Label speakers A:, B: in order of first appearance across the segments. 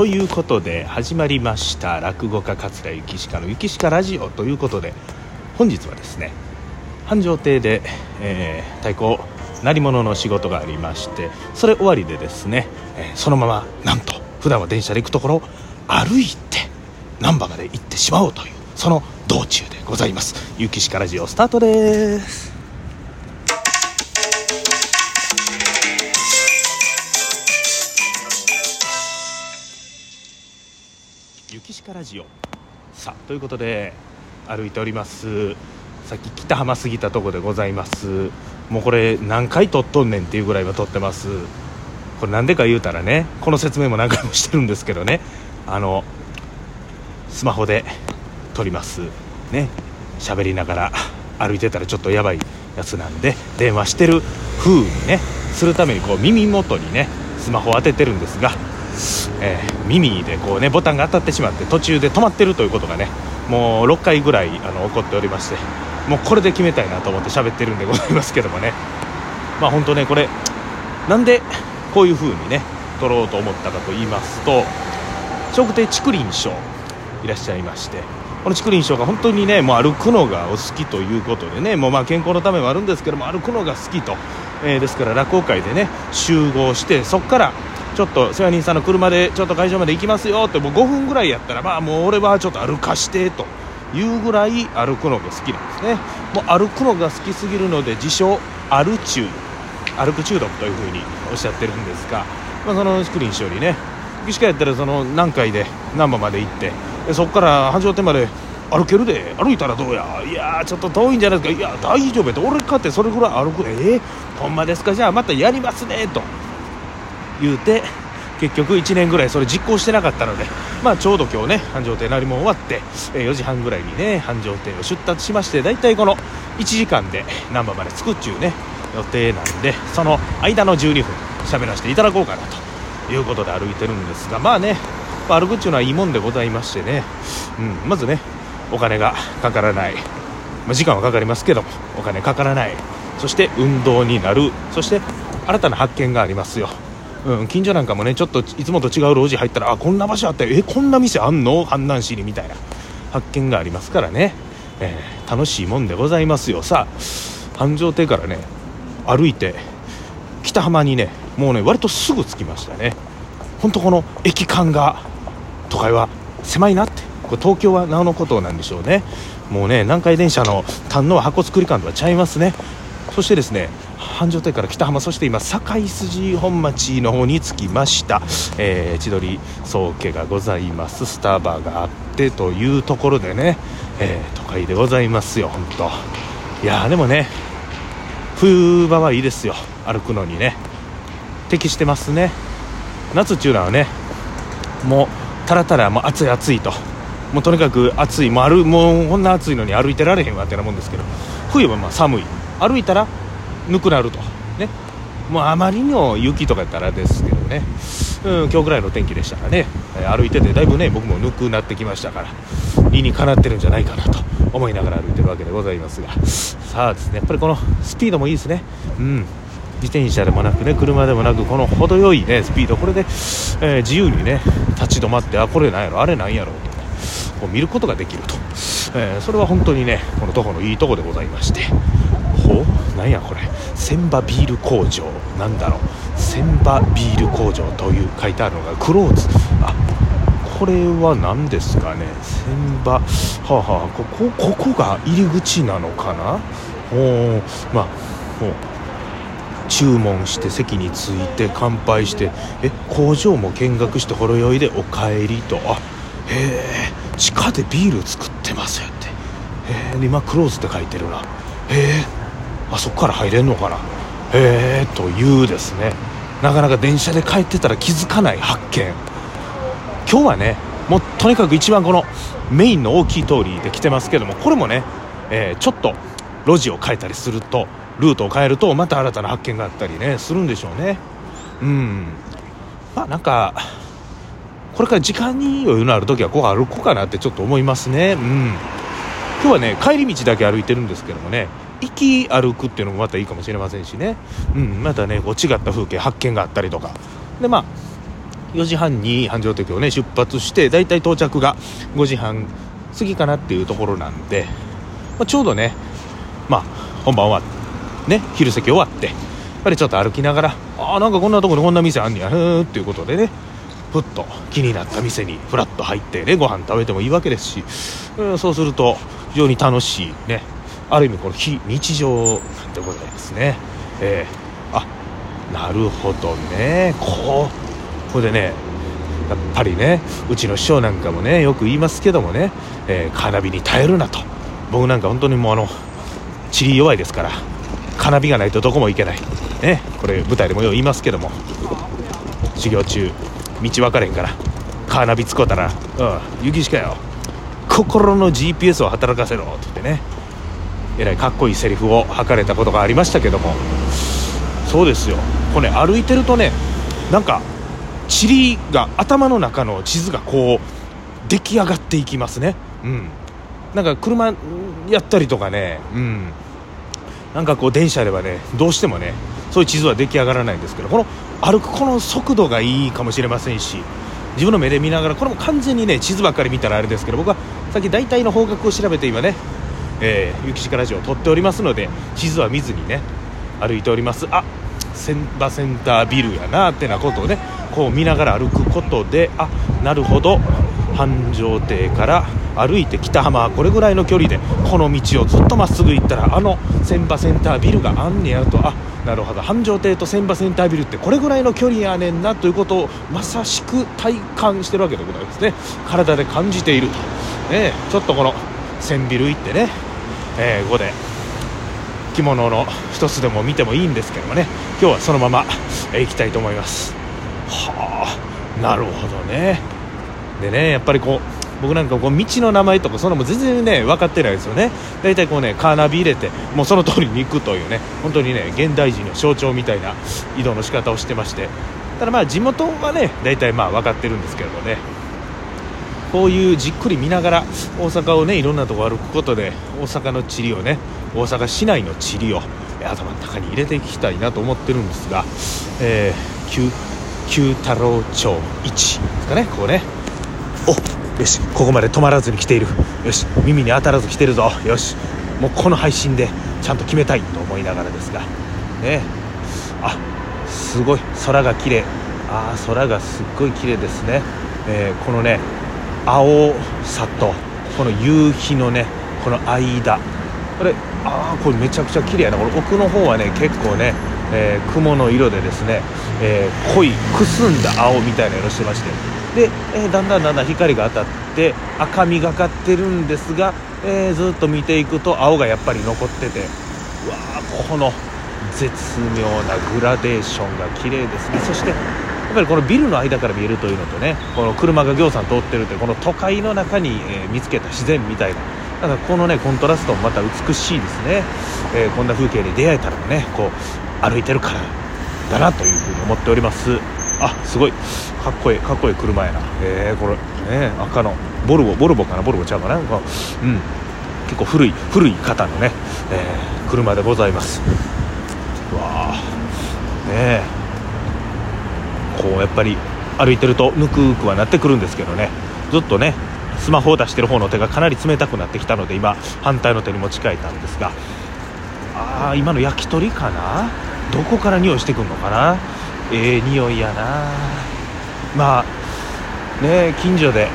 A: ということで始まりました落語家桂幸鹿の「幸鹿ラジオ」ということで本日はですね繁盛亭で、えー、太鼓鳴り物の仕事がありましてそれ終わりでですね、えー、そのままなんと普段は電車で行くところ歩いて難波まで行ってしまおうというその道中でございます「雪鹿ラジオ」スタートです。雪鹿ラジオさあということで歩いております。さっき北浜過ぎたとこでございます。もうこれ何回撮っとんねんっていうぐらいは撮ってます。これなんでか言うたらねこの説明も何回もしてるんですけどね。あのスマホで撮ります。ね。喋りながら歩いてたらちょっとやばいやつなんで電話してる風にねするためにこう耳元にねスマホを当ててるんですが、えー、耳でこうねボタンが当たってしまって途中で止まってるということがねもう6回ぐらいあの起こっておりましてもうこれで決めたいなと思って喋ってるんでございますけどもね。まあ本当ねこれなんでこういう風にね撮ろうと思ったかと言いますと笑福亭竹林師匠いらっしゃいましてこの竹林師匠が本当にねもう歩くのがお好きということでねもうまあ健康のためもあるんですけども歩くのが好きと、えー、ですから落語会でね集合してそこからちょっと世話人さんの車でちょっと会場まで行きますよってもう5分ぐらいやったらまあもう俺はちょっと歩かしてというぐらい歩くのが好きなんですね。もう歩くのが好きすぎるので自称歩中歩く中毒というふうにおっしゃってるんですが、まあ、その竹林師匠にね岸川やったらその南海で難波まで行ってでそこから繁盛店まで歩けるで歩いたらどうや？いやちょっと遠いんじゃないですか。いや大丈夫やと俺かってそれぐらい歩く。えー、ほんまですか？じゃあまたやりますねと。言うて結局1年ぐらいそれ実行してなかったので、まあ、ちょうど今日ね繁盛亭なりも終わって、え4時半ぐらいにね繁盛亭を出発しまして大体この1時間で難波まで着くっちゅうね予定なんでその間の12分喋らせていただこうかなということで歩いてるんですがまあね歩くっちゅうのはいいもんでございましてね、うん、まずねお金がかからない、まあ、時間はかかりますけどもお金かからない。そして運動になる。そして新たな発見がありますよ。うん、近所なんかもねちょっといつもと違う路地入ったらあこんな場所あったよ。えこんな店あんの？阪南市にみたいな。発見がありますからね、えー、楽しいもんでございますよ。さあ繁盛亭からね歩いて北浜にねもうね割とすぐ着きましたね。本当この駅間が都会は狭いなって。これ東京はなおのことなんでしょうね。もうね南海電車の丹野箱作り館とはちゃいますね。そしてですね繁盛亭から北浜そして今堺筋本町の方に着きました、えー、千鳥宗家がございます。スターバーがあってというところでね、えー、都会でございますよ本当いやーでもね冬場はいいですよ。歩くのにね。適してますね。夏っていうのはねもうたらたらもう暑い暑いと。もうとにかく暑い。もうもうこんな暑いのに歩いてられへんわってなもんですけど。冬はまあ寒い。歩いたらぬくなると。ね。もうあまりにも雪とかやったらですけどね、うん、今日ぐらいの天気でしたらね。歩いててだいぶね僕もぬくなってきましたから理にかなってるんじゃないかなと思いながら歩いてるわけでございますが。さあですねやっぱりこのスピードもいいですね。うん。自転車でもなくね車でもなくこの程よいねスピード。これで、えー、自由にね立ち止まってあこれなんやろあれなんやろとこう見ることができると、えー、それは本当にねこの徒歩のいいとこでございまして。ほう？なんやこれ。千葉ビール工場。なんだろう。千葉ビール工場という書いてあるのが。クローズ。あこれは何ですかね。千葉。はあ、はあ、ここここが入り口なのかな？おまあ注文して席に着いて乾杯して。え工場も見学してほろ酔いでお帰りと。あへえ。地下でビール作ってますよって。へえ。今クローズって書いてるな。へえ。あそこから入れんのかな。へえというですね。なかなか電車で帰ってたら気づかない発見。今日はねもうとにかく一番このメインの大きい通りで来てますけどもこれもね、えー、ちょっと路地を変えたりするとルートを変えるとまた新たな発見があったりねするんでしょうね。うん。まあなんかこれから時間に余裕のある時はこう歩こうかなってちょっと思いますね。うん。今日はね帰り道だけ歩いてるんですけどもね行き歩くっていうのもまたいいかもしれませんしね、うん、またねこう違った風景発見があったりとか。でまあ4時半に繁盛亭をね出発してだいたい到着が5時半過ぎかなっていうところなんで、まあ、ちょうどねまあ本番終わってね昼席終わってやっぱりちょっと歩きながらああなんかこんなとこにこんな店あんねやへっていうことでねふっと気になった店にふらっと入ってねご飯食べてもいいわけですし、うん、そうすると非常に楽しいねある意味この非日常でございますね。えー、あなるほどね。こうこれでねやっぱりねうちの師匠なんかもねよく言いますけどもね、えー、カーナビに耐えるなと。僕なんか本当にもうあの地理弱いですからカーナビがないとどこも行けない。ねこれ舞台でもよう言いますけども。修行中道分かれへんからカーナビ使うたら「うん雪しかよ。心の GPS を働かせろ」って言ってね。えらいかっこいいセリフを吐かれたことがありましたけども。そうですよ。これ、ね、歩いてるとねなんか塵が頭の中の地図がこう出来上がっていきますね。うん。なんか車やったりとかね。うん。なんかこう電車ではねどうしてもねそういう地図は出来上がらないんですけどこの歩くこの速度がいいかもしれませんし自分の目で見ながらこれも完全にね地図ばっかり見たらあれですけど僕はさっき大体の方角を調べて今ね、えー、雪鹿ラジオを撮っておりますので地図は見ずにね歩いております。あ千葉センタービルやなってなことをねこう見ながら歩くことであなるほど。繁盛亭から歩いて北浜はこれぐらいの距離でこの道をずっとまっすぐ行ったらあの千葉センタービルがあんねやと。あなるほど。繁盛亭と千葉センタービルってこれぐらいの距離やねんなということをまさしく体感してるわけでございますね。体で感じていると、ね、ちょっとこの千ビル行ってね、えー、ここで着物の一つでも見てもいいんですけどもね。今日はそのままえ行きたいと思います。はあなるほどね。でねやっぱりこう僕なんかこう道の名前とかそんなも全然ね分かってないですよね。大体こうねカーナビ入れてもうその通りに行くというね本当にね現代人の象徴みたいな移動の仕方をしてまして。ただまあ地元はね大体まあ分かってるんですけれどね。こういうじっくり見ながら大阪をねいろんなとこ歩くことで大阪の地理をね大阪市内の地理を頭の中に入れていきたいなと思ってるんですが、えー、九太郎町1ですかねこうね。およしここまで止まらずに来ている。よし耳に当たらず来てるぞ。よしもうこの配信でちゃんと決めたいと思いながらですが。ね。あすごい空が綺麗。ああ空がすっごい綺麗ですね、えー、このね青さとこの夕日のねこの間。これああこれめちゃくちゃ綺麗やな。これ奥の方はね結構ね、えー、雲の色でですね、えー、濃いくすんだ青みたいな色してまして。で、えー、だんだんだんだん光が当たって赤みがかってるんですが、え、ずっと見ていくと青がやっぱり残ってて。うわーこの絶妙なグラデーションが綺麗ですね。そしてっぱりこのビルの間から見えるというのとねこの車がぎょうさん通ってるというこの都会の中に、えー、見つけた自然みたいな。だかこのねコントラストもまた美しいですね、えー、こんな風景に出会えたらねこう歩いてるからだなというふうに思っております。あすごい。かっこいいかっこいい車やな。えー、これね赤のボルボボルボかな？ボルボちゃうかな？うん。結構古い古い方のね、えー、車でございます。わあ。ねこうやっぱり歩いてるとぬくくはなってくるんですけどね。ずっとねスマホを出してる方の手がかなり冷たくなってきたので今反対の手に持ち替えたんですが。ああ今の焼き鳥かな？どこから匂いしてくるのかな？ええー、匂いやな。まあね近所で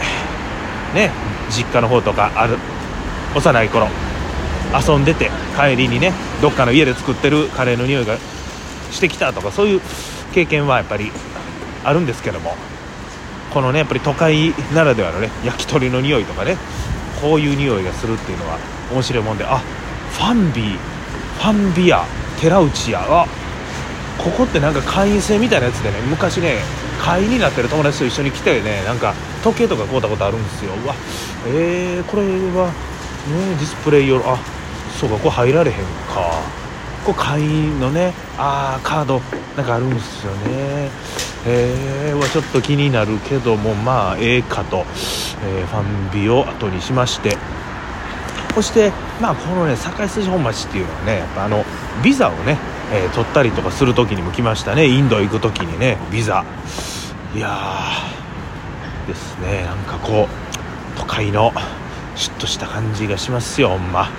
A: ね実家の方とかある幼い頃遊んでて帰りにねどっかの家で作ってるカレーの匂いがしてきたとかそういう経験はやっぱりあるんですけどもこのねやっぱり都会ならではのね焼き鳥の匂いとかねこういう匂いがするっていうのは面白いもんであファンビーファンビア寺内屋はここってなんか会員制みたいなやつでね昔ね会員になってる友達と一緒に来てねなんか時計とか買うたことあるんですよ。うわえー、これはねディスプレイ用あそうかこれ入られへんか。これ会員のねああカードなんかあるんですよね。えー、はちょっと気になるけどもまあええかと、えー、ファンビを後にしまして。そしてまあこのね堺筋本町っていうのはねやっぱあのビザをねえー、取ったりとかする時にも来ましたね。インド行く時にねビザ。いやですね。なんかこう都会のシュッとした感じがしますよほんま。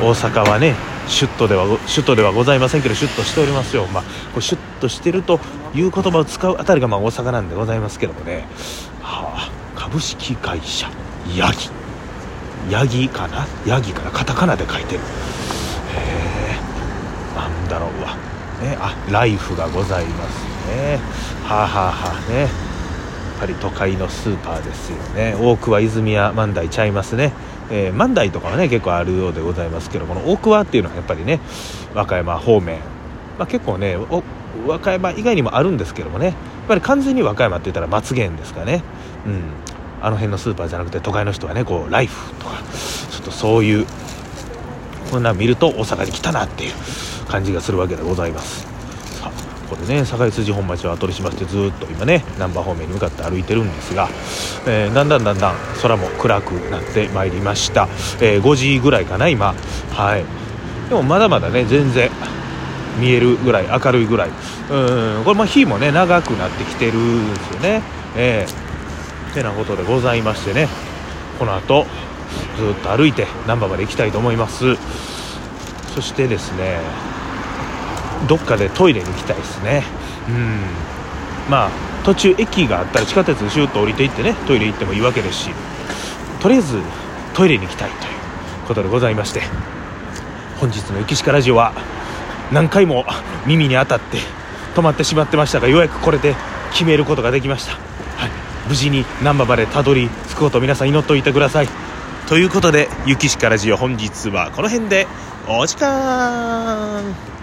A: 大阪はねシュッとでは首都ではございませんけどシュッとしておりますよほんま。こうシュッとしてるという言葉を使うあたりがまあ大阪なんでございますけどもね、はあ、株式会社ヤギ。ヤギかな？ヤギかな？カタカナで書いてる。へえなんだろうわ。ねあライフがございますね。はあはあはあね。ぱり都会のスーパーですよね。多くは泉屋万代ちゃいますね。えー、万代とかはね結構あるようでございますけどこの大桑っていうのはやっぱりね和歌山方面、まあ、結構ね和歌山以外にもあるんですけどもね。やっぱり完全に和歌山って言ったら松源ですかね。うん。あの辺のスーパーじゃなくて都会の人はねこうライフとかちょっとそういうこんなん見ると大阪に来たなっていう感じがするわけでございます。さあこれね堺筋本町を後にしましてずっと今ね難波方面に向かって歩いてるんですが、えー、だんだんだんだん空も暗くなってまいりました、えー、5時ぐらいかな今。はい。でもまだまだね全然見えるぐらい明るいぐらい。うんこれも日もね長くなってきてるんですよね。えーてなことでございましてねこの後ずっと歩いて難波まで行きたいと思います。そしてですねどっかでトイレに行きたいですね。うん。まあ途中駅があったら地下鉄シューッと降りていってねトイレ行ってもいいわけですしとりあえずトイレに行きたいということでございまして本日の「雪鹿ラジオ」は何回も耳に当たって止まってしまってましたがようやくこれで決めることができました、はい、無事に難波までたどり着くことを皆さん祈っておいてください。ということで「雪しかラジオ」本日はこの辺でお時間。